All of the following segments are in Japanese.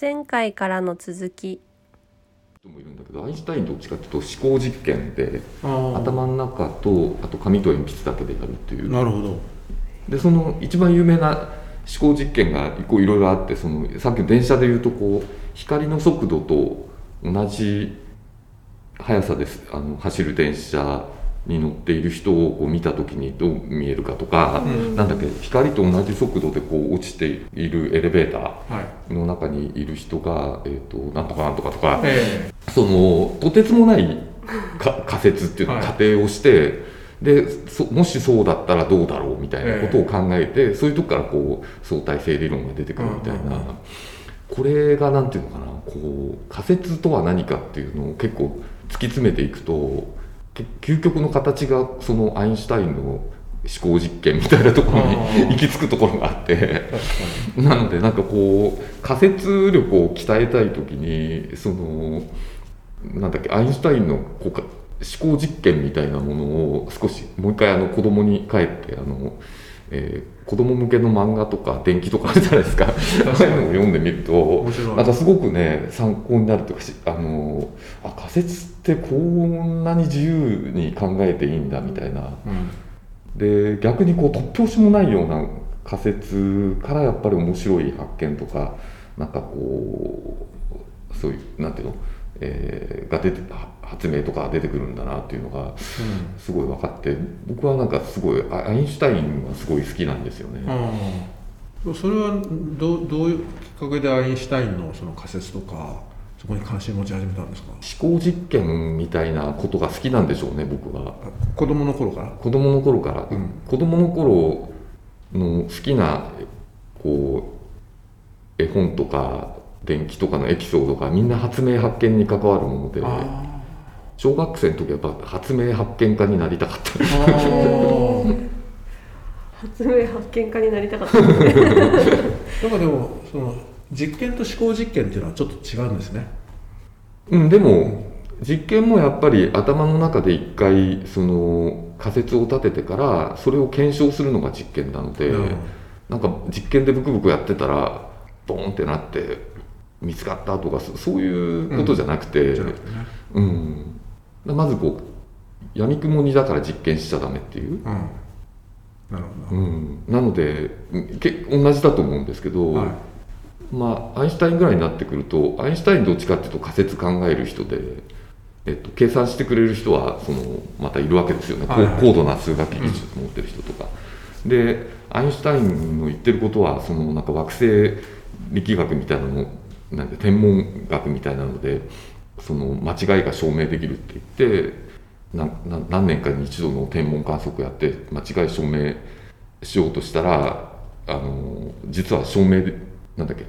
前回からの続き。人もいるんだけどアインシュタインどっちかっていうと思考実験で頭の中とあと紙と鉛筆だけでやるっていう。なるほど。でその一番有名な思考実験がこういろいろあってそのさっきの電車でいうとこう光の速度と同じ速さです。あの走る電車に乗っている人をこう見た時にどう見えるかとか、うん。なんだっけ光と同じ速度でこう落ちているエレベータはい。ーの中にいる人が、えー、となんとかなんとかとか、えそのとてつもないか仮説っていうのはい。仮定をして、でそもしそうだったらどうだろうみたいなことを考えて、そういうとこからこう相対性理論が出てくるみたいな、うんこれがなんていうのかなこう仮説とは何かっていうのを結構突き詰めていくとけ究極の形がそのアインシュタインの思考実験みたいなところに行き着くところがあって。なのでなんかこう仮説力を鍛えたい時にそのなんだっけアインシュタインのこうか思考実験みたいなものを少しもう一回あの子供に帰ってあの、えー子供向けの漫画とか電気とかあるじゃないですか。ああいうのを読んでみるとなんかすごくね参考になるというかしあのあ仮説ってこんなに自由に考えていいんだみたいな。に、で逆にこう突拍子もないような仮説からやっぱり面白い発見とかなんかこうそういうなんていうの、えーが出ては発明とか出てくるんだなっていうのがすごい分かって僕はなんかすごいあアインシュタインはすごい好きなんですよね。うん、それはどうどういうきっかけでアインシュタインのその仮説とかそこに関心持ち始めたんですか？思考実験みたいなことが好きなんでしょうね僕は。あ子供の頃から？子供の頃から、うん。子供の頃の好きなこう絵本とか電気とかのエピソードがみんな発明発見に関わるものであ小学生の時はやっぱ発明発見家になりたかった。発明発見家になりたかった。ですねだからでもその実験と思考実験っていうのはちょっと違うんですね。うんでも実験もやっぱり頭の中で一回その仮説を立ててからそれを検証するのが実験なので、うんなんか実験でブクブクやってたらボーンってなって見つかったとかそそういうことじゃなくて、じゃなくてね。うん、まずこう闇雲にだから実験しちゃダメっていう、うん。なるほど、うん、なのでけ同じだと思うんですけど、はいまあアインシュタインぐらいになってくるとアインシュタインどっちかっていうと仮説考える人で、えっと、計算してくれる人はそのまたいるわけですよね、はいはい高高度な数学技術を持ってる人とか。でアインシュタインの言ってることはそのなんか惑星力学みたいなのなんか天文学みたいなのでその間違いが証明できるって言ってなな何年かに一度の天文観測やって間違い証明しようとしたらあの実は証明でなんだっけ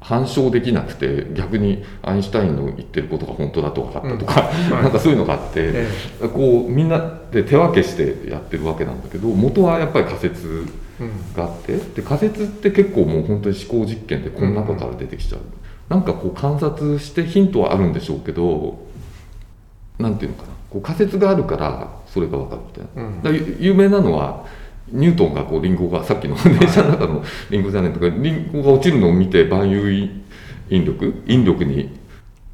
反証できなくて逆にアインシュタインの言ってることが本当だと分かったとか、うん。はい。なんかそういうのがあって、えこうみんなで手分けしてやってるわけなんだけど元はやっぱり仮説えうんがあってで仮説って結構もう本当に思考実験でこの中から出てきちゃう、なんかこう観察してヒントはあるんでしょうけどなんていうのかな。こう仮説があるからそれが分かるみたいな、有名なのはニュートンがこうリンゴがさっきの電車の中のリンゴじゃないとかリンゴが落ちるのを見て万有引力引力に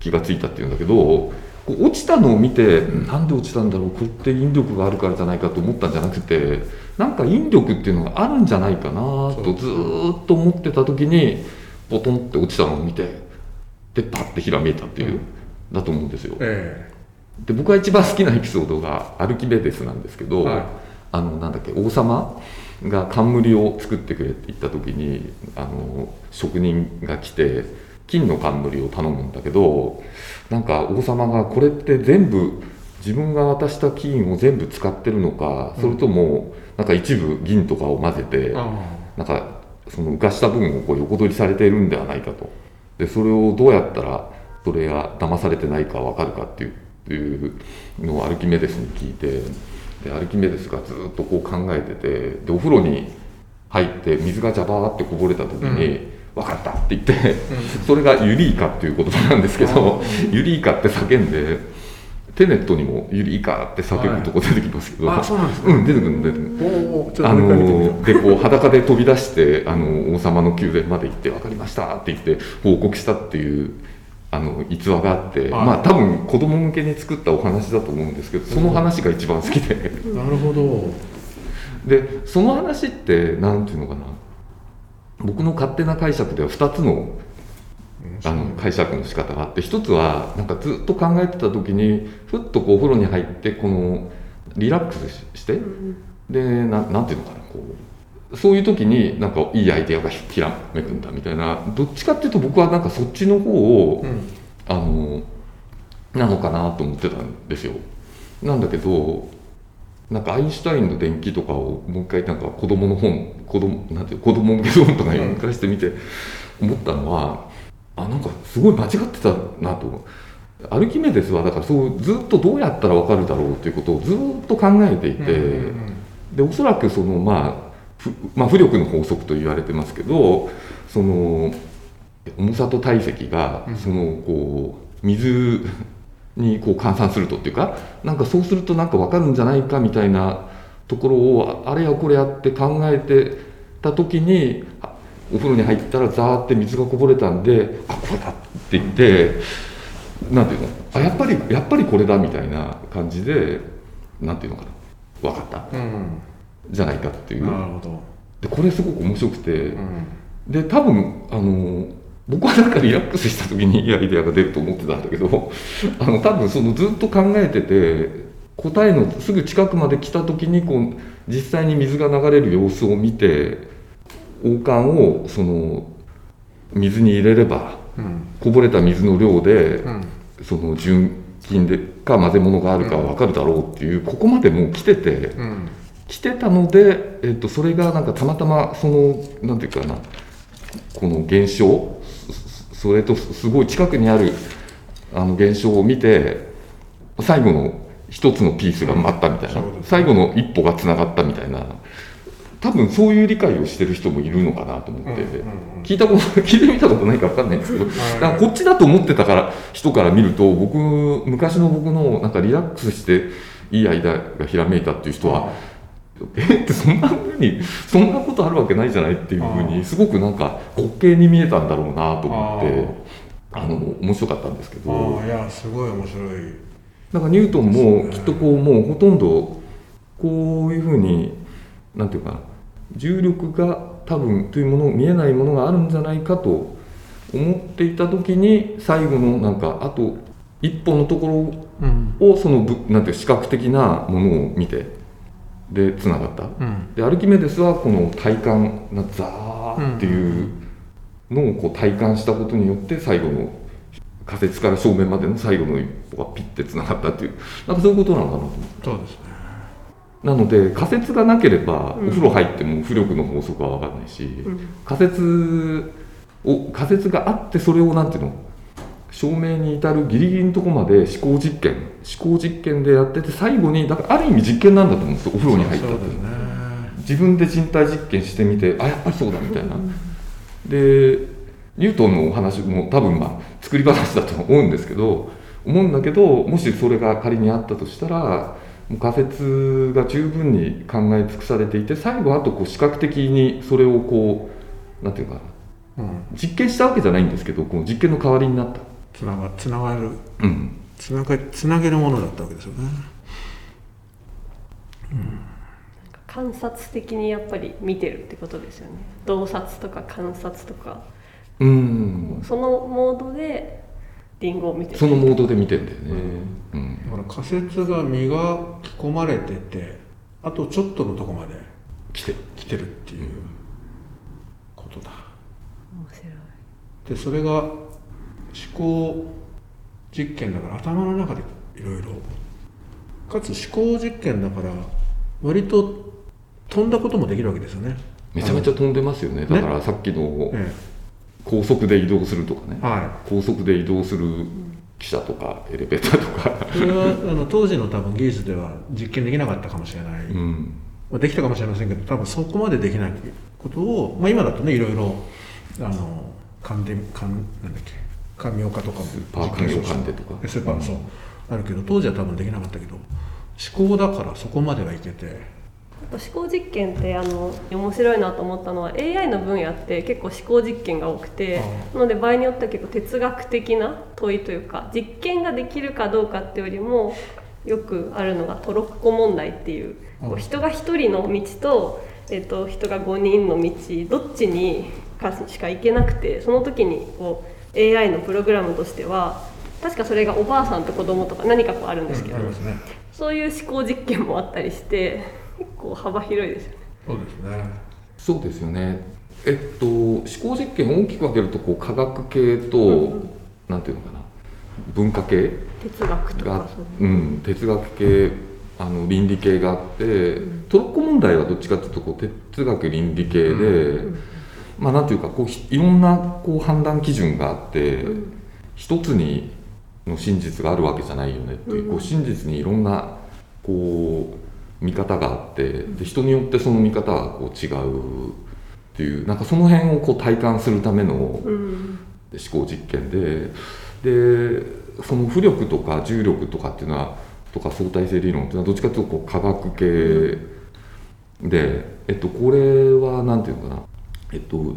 気がついたっていうんだけど落ちたのを見てなんで落ちたんだろうこれって引力があるからじゃないかと思ったんじゃなくてなんか引力っていうのがあるんじゃないかなとずーっと思ってた時にポトンって落ちたのを見てでパッてひらめいたっていう、だと思うんですよ。えで僕が一番好きなエピソードがアルキメデスなんですけど、はいあのなんだっけ王様が冠を作ってくれって言った時にあの職人が来て金の冠を頼むんだけどなんか王様がこれって全部自分が渡した金を全部使ってるのか、それともなんか一部銀とかを混ぜてえあなんかその浮かした分をこう横取りされているんではないかと。でそれをどうやったらそれが騙されてないか分かるかっていうっていうのをアルキメデスに聞いてでアルキメデスがずっとこう考えててでお風呂に入って水がジャバーってこぼれた時に「分かった!」って言って、それがユリーカっていう言葉なんですけどユリーカって叫んでテネットにも「ユリイカ」って叫ぶとこ出てきますけど、あそうなんですね。うん出てくるの出てくるおおちょっあのでこう裸で飛び出してあの王様の宮殿まで行って「分かりました」って言って報告したっていうあの逸話があって、はい。まあ多分子供向けに作ったお話だと思うんですけどその話が一番好きで。うなるほど。でその話って何ていうのかな。僕の勝手な解釈では2つのあの解釈の仕方があって一つはなんかずっと考えてた時にふっとこうお風呂に入ってこのリラックスししてでななんていうのかなこうそういう時になんかいいアイデアがひらめくんだみたいな。どっちかっていうと僕はなんかそっちの方を、うん。あのなのかなと思ってたんですよ。なんだけどなんかアインシュタインの伝記とかをもう一回なんか子供の本子供なんていう子供向けの本とか読み返してみて思ったのは、あなんかすごい間違ってたなと。アルキメデスはだからそうずっとどうやったら分かるだろうということをずっと考えていて、うんうんでおそらくそのまあふまあ、浮力の法則と言われてますけどその重さと体積がうん。そのこう水にこう換算するとっていうかなんかそうするとなんか分かるんじゃないかみたいなところをああれやこれやって考えてた時にあお風呂に入ったらザーって水がこぼれたんであこれだって言ってなんていうの？あやっぱりやっぱりこれだみたいな感じでなんていうのかな？分かった。うんじゃないかっていう。なるほど。でこれすごく面白くて。うん。で多分あの僕はなんかリラックスした時にいいアイデアが出ると思ってたんだけど あの多分そのずっと考えてて答えのすぐ近くまで来た時にこう実際に水が流れる様子を見て王冠をその水に入れればうん。こぼれた水の量でうん。その純金でか混ぜ物があるか分かるだろうっていうここまでもう来てて。うん来てたので、えっと、それがなんかたまたまそのなんていうかなこの現象そそれとすごい近くにあるあの現象を見て最後の一つのピースが待ったみたいな、最後の一歩がつながったみたいな多分そういう理解をしてる人もいるのかなと思って、うんうんうん。聞いたこと聞いてみたことないか分かんないんですけど、はい。だからこっちだと思ってたから人から見ると僕昔の僕のなんかリラックスしていいアイデアがひらめいたっていう人は、え？ってそんなふうにそんなことあるわけないじゃないっていうふうにすごくなんか滑稽に見えたんだろうなと思ってあの面白かったんですけあど。あいやすごい面白い。なんかニュートンもきっとこうもうほとんどこういうふうになんていうかな重力が多分というもの見えないものがあるんじゃないかと思っていた時に最後のなんかあと一歩のとこうん。ろをそのぶなんていう視覚的なものを見てでつながった。うん。でアルキメデスはこの体感なザーっていうのをこう体感したことによって最後の仮説から正面までの最後の一歩がピッてつながったっていうなんかそういうことなのかなと思って。そうですね。なので仮説がなければうん。お風呂入っても浮力の法則は分かんないし、うん。仮説を仮説があってそれをなんていうの？証明に至るギリギリのところまで思考実験思考実験でやってて最後にだからある意味実験なんだと思うんですよ。お風呂に入ったってね。自分で人体実験してみてあやっぱりそうだみたいな。でニュートンのお話も多分まあ作り話だと思うんですけど思うんだけどもしそれが仮にあったとしたら仮説が十分に考え尽くされていて最後あとこう視覚的にそれをこうなんていうかなうん。実験したわけじゃないんですけどこの実験の代わりになった、つながつながるうん、つながつなげるものだったわけですよね。観察的にやっぱり見てるってことですよね。洞察とか観察とか、うん。そのモードでリンゴを見てる。そのモードで見てんだよね、うん。だから仮説が磨き込まれててあとちょっとのとこまで来て来てるっていうことだ。面白い。でそれが思考実験だから頭の中でいろいろ。かつ思考実験だから割と飛んだこともできるわけですよね。めちゃめちゃ飛んでますよね。だからさっきのえ高速で移動するとかね。えは高速で移動する汽車とかエレベーターとか。いそれはあの当時の多分技術では実験できなかったかもしれない、うん。まあ、できたかもしれませんけど多分そこまでできないことを、まあ、今だとねいろいろあの鑑定鑑なんだっけ官僚化とかもパーカンヨカンデとか。スーパーそうあるけど当時は多分できなかったけど思考だからそこまではいけて。あと思考実験ってあの面白いなと思ったのは AI の分野って結構思考実験が多くてあなので場合によっては結構哲学的な問いというか実験ができるかどうかっていうよりもよくあるのがトロッコ問題っていうこううん人が1人の道と,、えっと人が5人の道どっちにかしか行けなくてその時にこう AI のプログラムとしては確かそれがおばあさんと子供とか何かこうあるんですけど、ありますね。そういう思考実験もあったりして結構幅広いですよね。そうですね。そうですよね。えっと思考実験を大きく分けるとこう科学系と、うんなんていうのかな。文化系哲学とがかそうう。ん、哲学系あの倫理系があって、トロッコ問題はどっちかというとこう哲学倫理系で、うまあなんていうかこうひいろんなこう判断基準があって、うん。一つにの真実があるわけじゃないよねっていう,、うん。こう真実にいろんなこう見方があってで人によってその見方がこう違うっていうなんかその辺をこう体感するためのうん。思考実験ででその浮力とか重力とかっていうのはとか相対性理論っていうのはどっちかというとこう科学系で、えっと、これはなんていうのかな、えっと、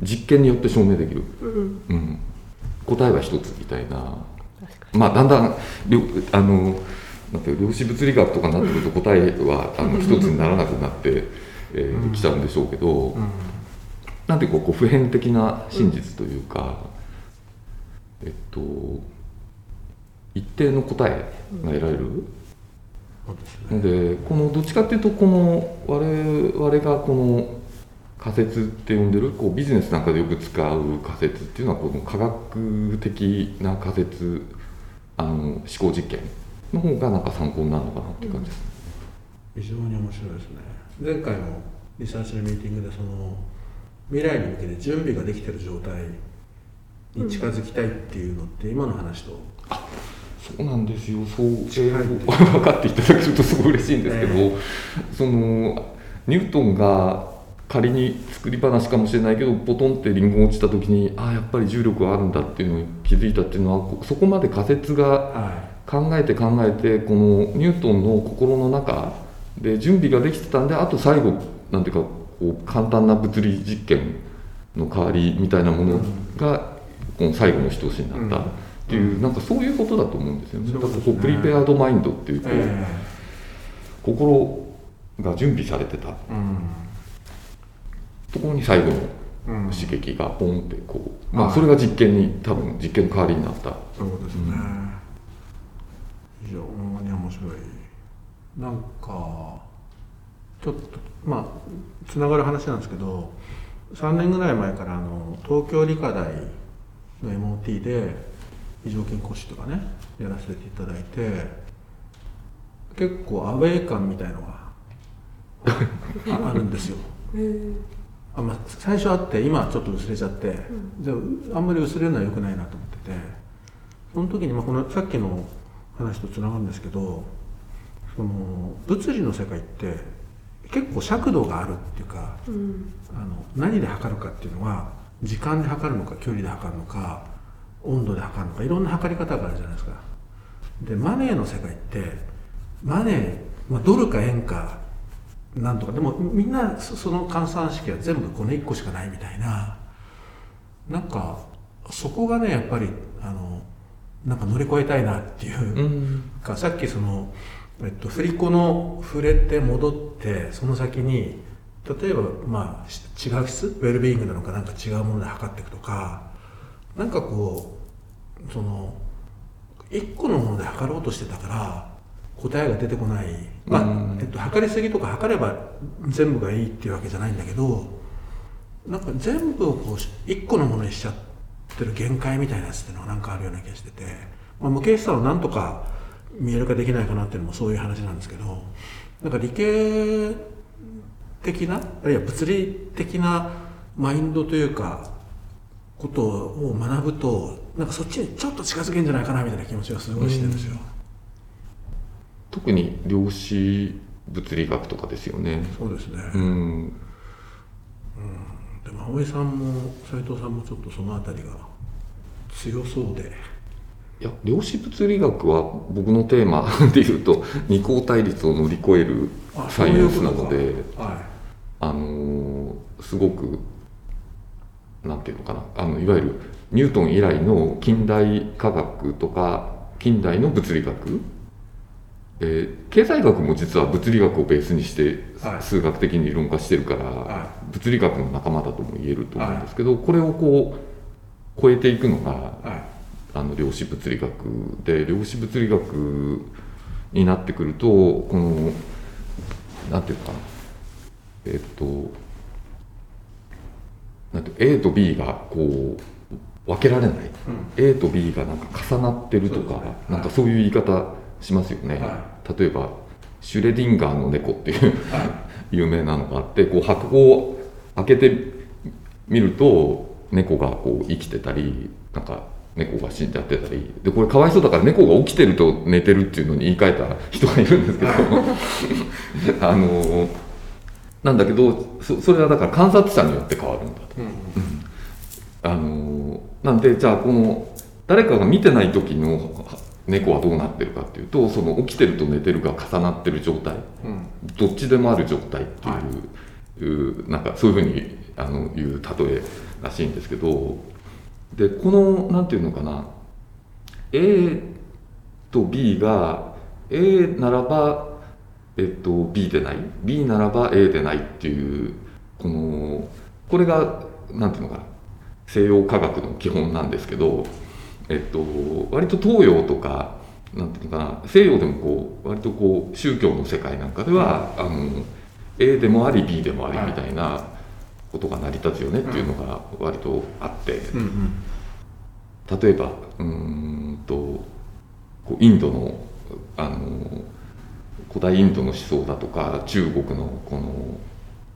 実験によって証明できる、うん。うん、答えは一つみたいな。まあだんだん量あのなんて量子物理学とかになってくると答えはあの一つにならなくなって、えー、きちゃうんでしょうけど、うん。なんていうかこう普遍的な真実というか、えっと一定の答えが得られる、でこのどっちかっていうとこの我々がこの仮説って呼んでる？こうビジネスなんかでよく使う仮説っていうのはこの科学的な仮説あの思考実験の方がなんか参考になるのかなっていう感じですね。非常に面白いですね。前回のリサーチのミーティングでその未来に向けて準備ができてる状態に近づきたいっていうのって今の話とそうなんですよ、そう、分かっていただけるとすごい嬉しいんですけど、え。そのニュートンが仮に作り話かもしれないけど、ポトンってリンゴが落ちた時に、ああ、やっぱり重力があるんだっていうのに気づいたっていうのは、こそこまで仮説がは考えて考えて、このニュートンの心の中で準備ができてたんで、あと最後、なんていうか、こう簡単な物理実験の代わりみたいなものが、この最後の一押しになった。っていう、なんかそういうことだと思うんですよね。だからこうプリペアドマインドっていうい、こう、え心が準備されてた。えうんところに最後のうん。刺激がポンってこう、まあはいそれが実験に多分実験の代わりになった。そうですね、非常に面白い。なんかちょっとまあつながる話なんですけど3年ぐらい前からあの東京理科大の MOT で非常勤講師とかねやらせていただいて結構アウェー感みたいのがああるんですよあまあ、最初あって今はちょっと薄れちゃって、じゃああんまり薄れるのは良くないなと思っててその時に、まあ、このさっきの話とつながるんですけどその物理の世界って結構尺度があるっていうかうん。あの何で測るかっていうのは時間で測るのか距離で測るのか温度で測るのかいろんな測り方があるじゃないですか。でマネーの世界ってマネー、まあ、ドルか円かなんとか。でもみんなそその換算式は全部この1個しかないみたいな。なんかそこがねやっぱりあのなんか乗り越えたいなっていう、うん。かさっきその、えっと、振り子の触れて戻ってその先に例えばまあし違う質ウェルビーイングなのかなんか違うもので測っていくとかなんかこうその一個のもので測ろうとしてたから答えが出てこない、まあうんえっと、測りすぎとか測れば全部がいいっていうわけじゃないんだけどなんか全部をこうし一個のものにしちゃってる限界みたいなやつっていうのがなんかあるような気がしてて、まあ、無形さをなんとか見える化できないかなっていうのもそういう話なんですけどなんか理系的なあるいは物理的なマインドというかことを学ぶとなんかそっちにちょっと近づけんじゃないかなみたいな気持ちがすごいしてるんですよ。特に量子物理学とかですよね。そうですね、うん、でも葵さんも斉藤さんもちょっとそのあたりが強そうで。いや量子物理学は僕のテーマでいうと 二項対立を乗り越えるあサイエンスなのではあのーすごくなんていうのかな。あのいわゆるニュートン以来の近代科学とか近代の物理学、えー経済学も実は物理学をベースにしてはい。数学的に理論化してるから、は物理学の仲間だとも言えると思うんですけど、これをこう超えていくのがあの量子物理学で量子物理学になってくるとこのなんていうのかな。えっとなんて A と B がこう分けられない、A と B がなんか重なってるとか、ね。なんかそういう言い方しますよね、は例えばシュレディンガーの猫っていうは 有名なのがあってこう箱を開けてみると猫がこう生きてたりなんか猫が死んじゃってたりでこれかわいそうだから猫が起きてると寝てるっていうのに言い換えた人がいるんですけど あのなんだけどそそれはだから観察者によって変わるんだと。うん。あのなんでじゃあこの誰かが見てない時の猫はどうなってるかっていうとその起きてると寝てるが重なってる状態。うん。どっちでもある状態っていう,、いうなんかそういうふうにあのいう例えらしいんですけどでこのなんていうのかな A と B が A ならば、えっと、B でない。B ならば A でないっていうこのこれがなんていうのかな西洋科学の基本なんですけど、えっと、割と東洋とかなんていうのかな西洋でもこう割とこう宗教の世界なんかでは、あの A でもあり B でもありみたいなことが成り立つよねっていうのが割とあって、例えばうーんとこうインドのあの古代インドの思想だとか中国のこの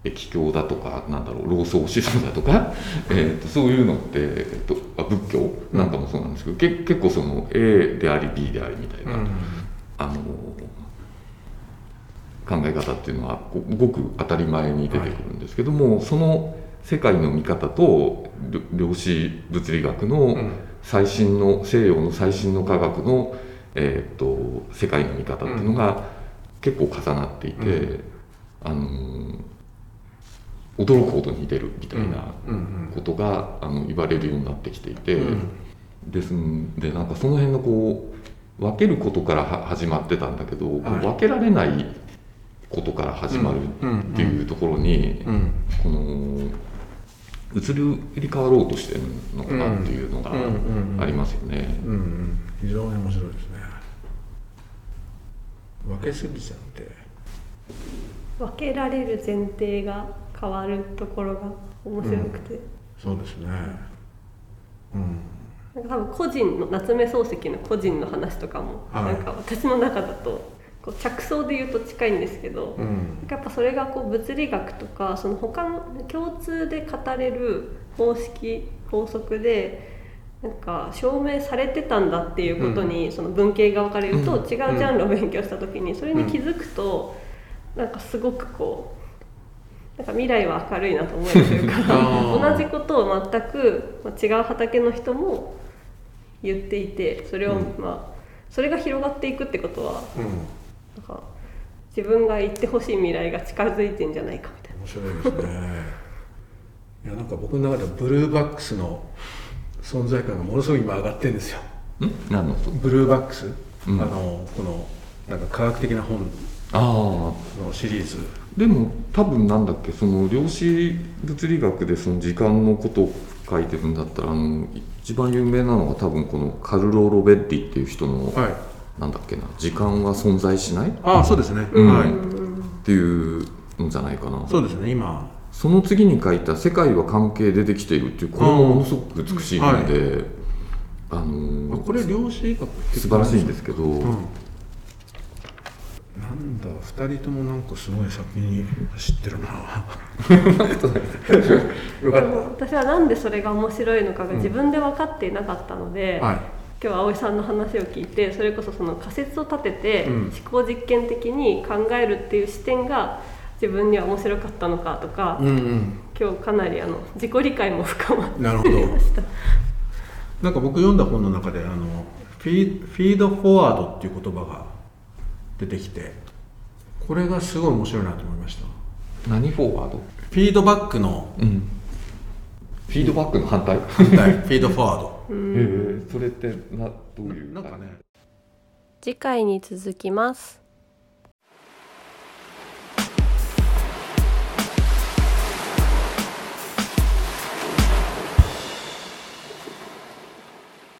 易経だとかなんだろう老荘思想だとか、えー、とそういうのって、えっと、あ仏教なんかもそうなんですけど、け結構その A であり B でありみたいな、うん。あの考え方っていうのはごごく当たり前に出てくるんですけども、その世界の見方と量量子物理学のうん。最新の西洋の最新の科学の、えー、と世界の見方っていうのが結構重なっていて、うあの驚くほど似てるみたいなことがあの言われるようになってきていて。うん。ですんでなんかその辺のこう分けることからは始まってたんだけど、はい。分けられないことから始まるっていうところに、うん。この移り変わろうとしてるのかなっていうのがありますよね。うんうん。非常に面白いですね。分けすぎちゃって。分けられる前提が変わるところが面白くて、そうですね。うん。なんか多分個人の夏目漱石の個人の話とかも、はい。なんか私の中だとこう着想で言うと近いんですけど、うん。やっぱそれがこう物理学とかその他の共通で語れる方式法則でなんか証明されてたんだっていうことに、その文系側から言うと、うん違うジャンルを勉強した時にそれに気づくと、なんかすごくこうなんか未来は明るいなと思えるというか同じことを全くまあ違う畑の人も言っていてそれを、うん。まあそれが広がっていくってことはうん。なんか自分が行ってほしい未来が近づいてんじゃないかみたいな。面白いですね。いやなんか僕の中ではブルーバックスの存在感がものすごい今上がってるんですよ。ん？何の？ブルーバックス、うん。あのこのなんか科学的な本あのシリーズ。あでも多分なんだっけその量子物理学でその時間のことを書いてるんだったらあの一番有名なのが多分このカルロ・ロベッリっていう人の、はい。なんだっけな時間は存在しない？っああそうですね、うん。はい。ていうのじゃないかな。そうですね今。その次に書いた「世界は関係出てきている」っていうこれもものすごく美しいので、あのーこれ量子医学って素晴らしいんですけど、うんなんだ。二人ともなんかすごい先に知ってるな。私はなんでそれが面白いのかが自分で分かっていなかったので、たはい。今日は葵さんの話を聞いてそれこそその仮説を立ててうん。思考実験的に考えるっていう視点が自分には面白かったのかとか、うんうん。今日かなりあの自己理解も深まってなるほど。ました。なんか僕読んだ本の中であのフィーフィードフォワードっていう言葉が出てきてこれがすごい面白いなと思いました。何フォワード？フィードバックのうん。フィードバックの反対？へ反対。フィードフォワード。え。それってなどういう？なんかね。次回に続きます